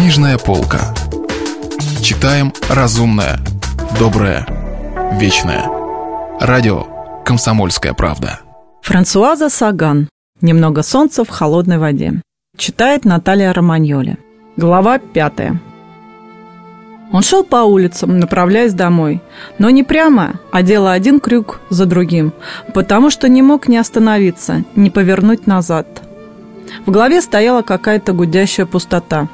Книжная полка. Читаем разумное, доброе, вечное. Радио «Комсомольская правда». Франсуаза Саган. «Немного солнца в холодной воде». Читает Наталья Романьоли. Глава пятая. Он шел по улицам, направляясь домой. Но не прямо, а делая один крюк за другим, потому что не мог не остановиться, не повернуть назад. В голове стояла какая-то гудящая пустота.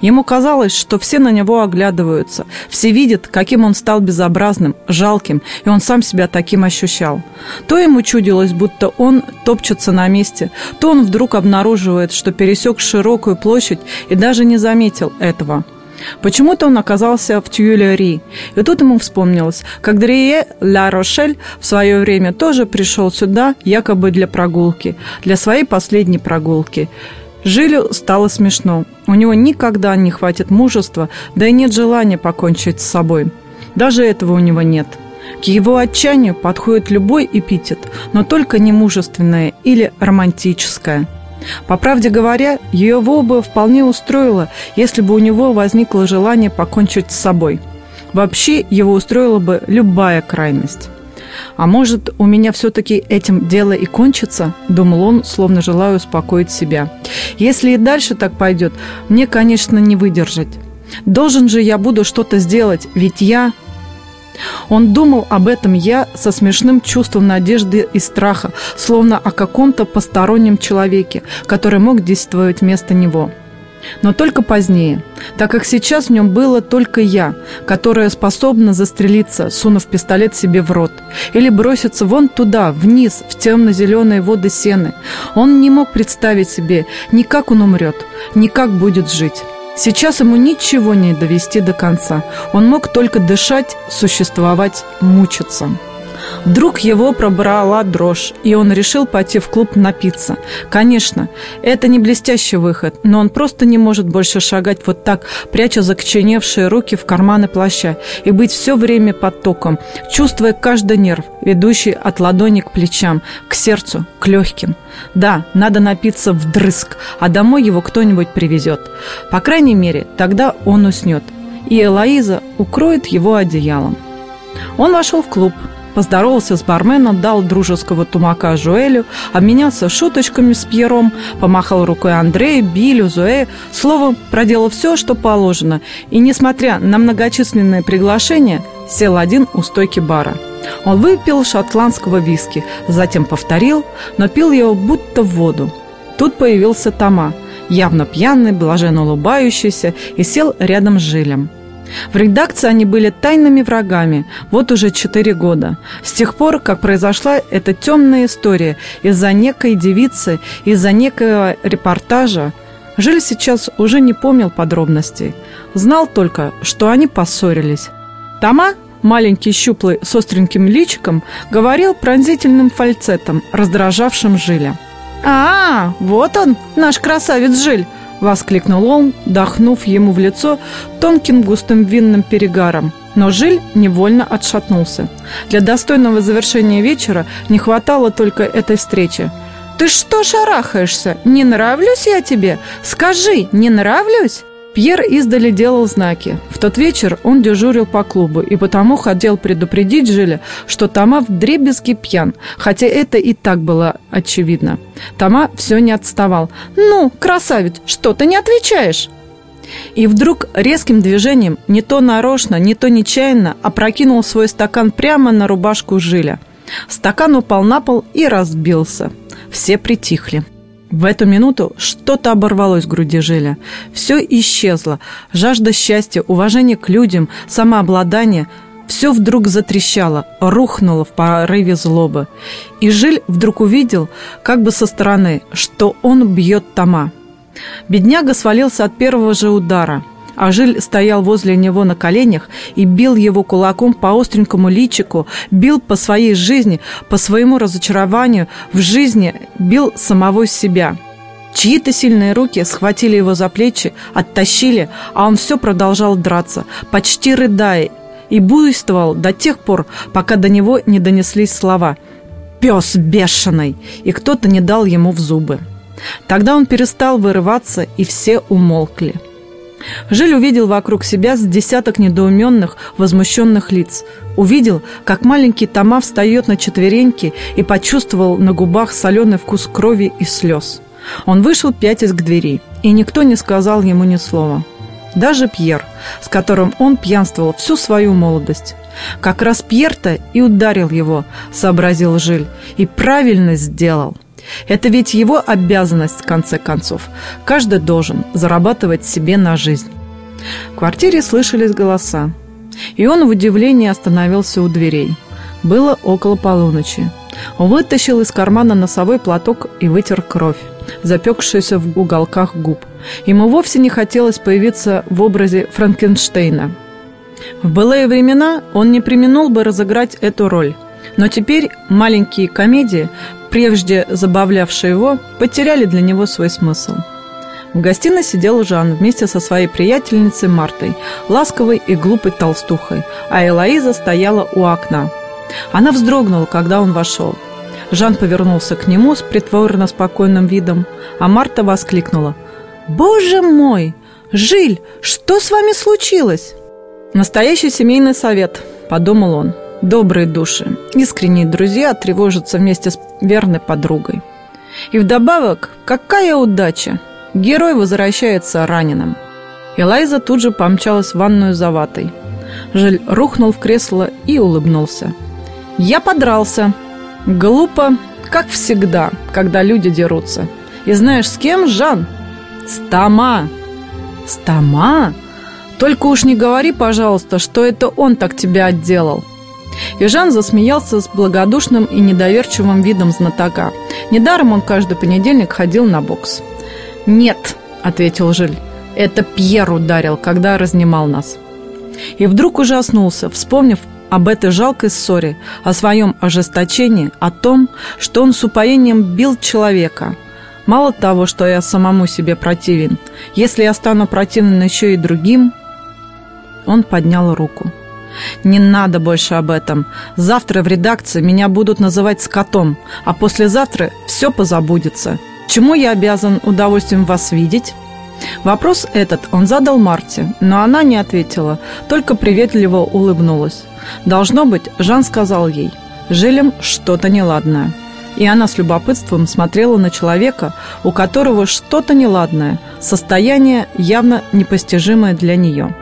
Ему казалось, что все на него оглядываются, все видят, каким он стал безобразным, жалким, и он сам себя таким ощущал. То ему чудилось, будто он топчется на месте, то он вдруг обнаруживает, что пересек широкую площадь и даже не заметил этого – Почему-то он оказался в Тюильри. И тут ему вспомнилось, как Дрие Ла Рошель в свое время тоже пришел сюда якобы для прогулки, для своей последней прогулки. Жилю стало смешно. У него никогда не хватит мужества, да и нет желания покончить с собой. Даже этого у него нет. К его отчаянию подходит любой эпитет, но только не мужественное или романтическое – по правде говоря, ее бы вполне устроило, если бы у него возникло желание покончить с собой. Вообще его устроила бы любая крайность. «А может, у меня все-таки этим дело и кончится?» – думал он, словно желая успокоить себя. «Если и дальше так пойдет, мне, конечно, не выдержать. Должен же я буду что-то сделать, ведь я он думал об этом я со смешным чувством надежды и страха, словно о каком-то постороннем человеке, который мог действовать вместо него. Но только позднее, так как сейчас в нем было только я, которая способна застрелиться, сунув пистолет себе в рот, или броситься вон туда, вниз, в темно-зеленые воды сены. Он не мог представить себе ни как он умрет, ни как будет жить. Сейчас ему ничего не довести до конца. Он мог только дышать, существовать, мучиться. Вдруг его пробрала дрожь, и он решил пойти в клуб напиться. Конечно, это не блестящий выход, но он просто не может больше шагать вот так, пряча закоченевшие руки в карманы плаща, и быть все время под током, чувствуя каждый нерв, ведущий от ладони к плечам, к сердцу, к легким. Да, надо напиться вдрызг, а домой его кто-нибудь привезет. По крайней мере, тогда он уснет, и Элоиза укроет его одеялом. Он вошел в клуб, поздоровался с барменом, дал дружеского тумака Жуэлю, обменялся шуточками с Пьером, помахал рукой Андрею, Билю, Зуэ, словом, проделал все, что положено, и, несмотря на многочисленные приглашения, сел один у стойки бара. Он выпил шотландского виски, затем повторил, но пил его будто в воду. Тут появился Тома, явно пьяный, блаженно улыбающийся, и сел рядом с Жилем. В редакции они были тайными врагами вот уже четыре года. С тех пор, как произошла эта темная история из-за некой девицы, из-за некого репортажа, Жиль сейчас уже не помнил подробностей. Знал только, что они поссорились. Тома, маленький щуплый с остреньким личиком, говорил пронзительным фальцетом, раздражавшим Жиля. «А, вот он, наш красавец Жиль!» Воскликнул он, дохнув ему в лицо тонким густым винным перегаром. Но Жиль невольно отшатнулся. Для достойного завершения вечера не хватало только этой встречи. «Ты что шарахаешься? Не нравлюсь я тебе? Скажи, не нравлюсь?» Пьер издали делал знаки. В тот вечер он дежурил по клубу и потому хотел предупредить Жиля, что Тома вдребезги пьян, хотя это и так было очевидно. Тома все не отставал. «Ну, красавец, что ты не отвечаешь?» И вдруг резким движением, не то нарочно, не то нечаянно, опрокинул свой стакан прямо на рубашку Жиля. Стакан упал на пол и разбился. Все притихли. В эту минуту что-то оборвалось в груди Жиля. Все исчезло. Жажда счастья, уважение к людям, самообладание – все вдруг затрещало, рухнуло в порыве злобы. И Жиль вдруг увидел, как бы со стороны, что он бьет Тома. Бедняга свалился от первого же удара – а Жиль стоял возле него на коленях и бил его кулаком по остренькому личику, бил по своей жизни, по своему разочарованию в жизни, бил самого себя. Чьи-то сильные руки схватили его за плечи, оттащили, а он все продолжал драться, почти рыдая, и буйствовал до тех пор, пока до него не донеслись слова «Пес бешеный!» и кто-то не дал ему в зубы. Тогда он перестал вырываться, и все умолкли. Жиль увидел вокруг себя с десяток недоуменных, возмущенных лиц. Увидел, как маленький Тома встает на четвереньки и почувствовал на губах соленый вкус крови и слез. Он вышел пятясь к двери, и никто не сказал ему ни слова. Даже Пьер, с которым он пьянствовал всю свою молодость. Как раз Пьер-то и ударил его, сообразил Жиль, и правильно сделал. Это ведь его обязанность, в конце концов. Каждый должен зарабатывать себе на жизнь. В квартире слышались голоса. И он в удивлении остановился у дверей. Было около полуночи. Он вытащил из кармана носовой платок и вытер кровь, запекшуюся в уголках губ. Ему вовсе не хотелось появиться в образе Франкенштейна. В былые времена он не применул бы разыграть эту роль. Но теперь маленькие комедии прежде забавлявшие его, потеряли для него свой смысл. В гостиной сидел Жан вместе со своей приятельницей Мартой, ласковой и глупой толстухой, а Элоиза стояла у окна. Она вздрогнула, когда он вошел. Жан повернулся к нему с притворно спокойным видом, а Марта воскликнула. «Боже мой! Жиль, что с вами случилось?» «Настоящий семейный совет», — подумал он добрые души, искренние друзья тревожатся вместе с верной подругой. И вдобавок, какая удача! Герой возвращается раненым. Элайза тут же помчалась в ванную за ватой. Жиль рухнул в кресло и улыбнулся. «Я подрался. Глупо, как всегда, когда люди дерутся. И знаешь, с кем, Жан? С Тома!» «С Тома? Только уж не говори, пожалуйста, что это он так тебя отделал!» И Жан засмеялся с благодушным и недоверчивым видом знатока. Недаром он каждый понедельник ходил на бокс. «Нет», — ответил Жиль, — «это Пьер ударил, когда разнимал нас». И вдруг ужаснулся, вспомнив об этой жалкой ссоре, о своем ожесточении, о том, что он с упоением бил человека. Мало того, что я самому себе противен, если я стану противен еще и другим... Он поднял руку. Не надо больше об этом. Завтра в редакции меня будут называть скотом, а послезавтра все позабудется. Чему я обязан удовольствием вас видеть? Вопрос этот он задал Марте, но она не ответила, только приветливо улыбнулась. Должно быть, Жан сказал ей, «Жилем что-то неладное». И она с любопытством смотрела на человека, у которого что-то неладное, состояние явно непостижимое для нее –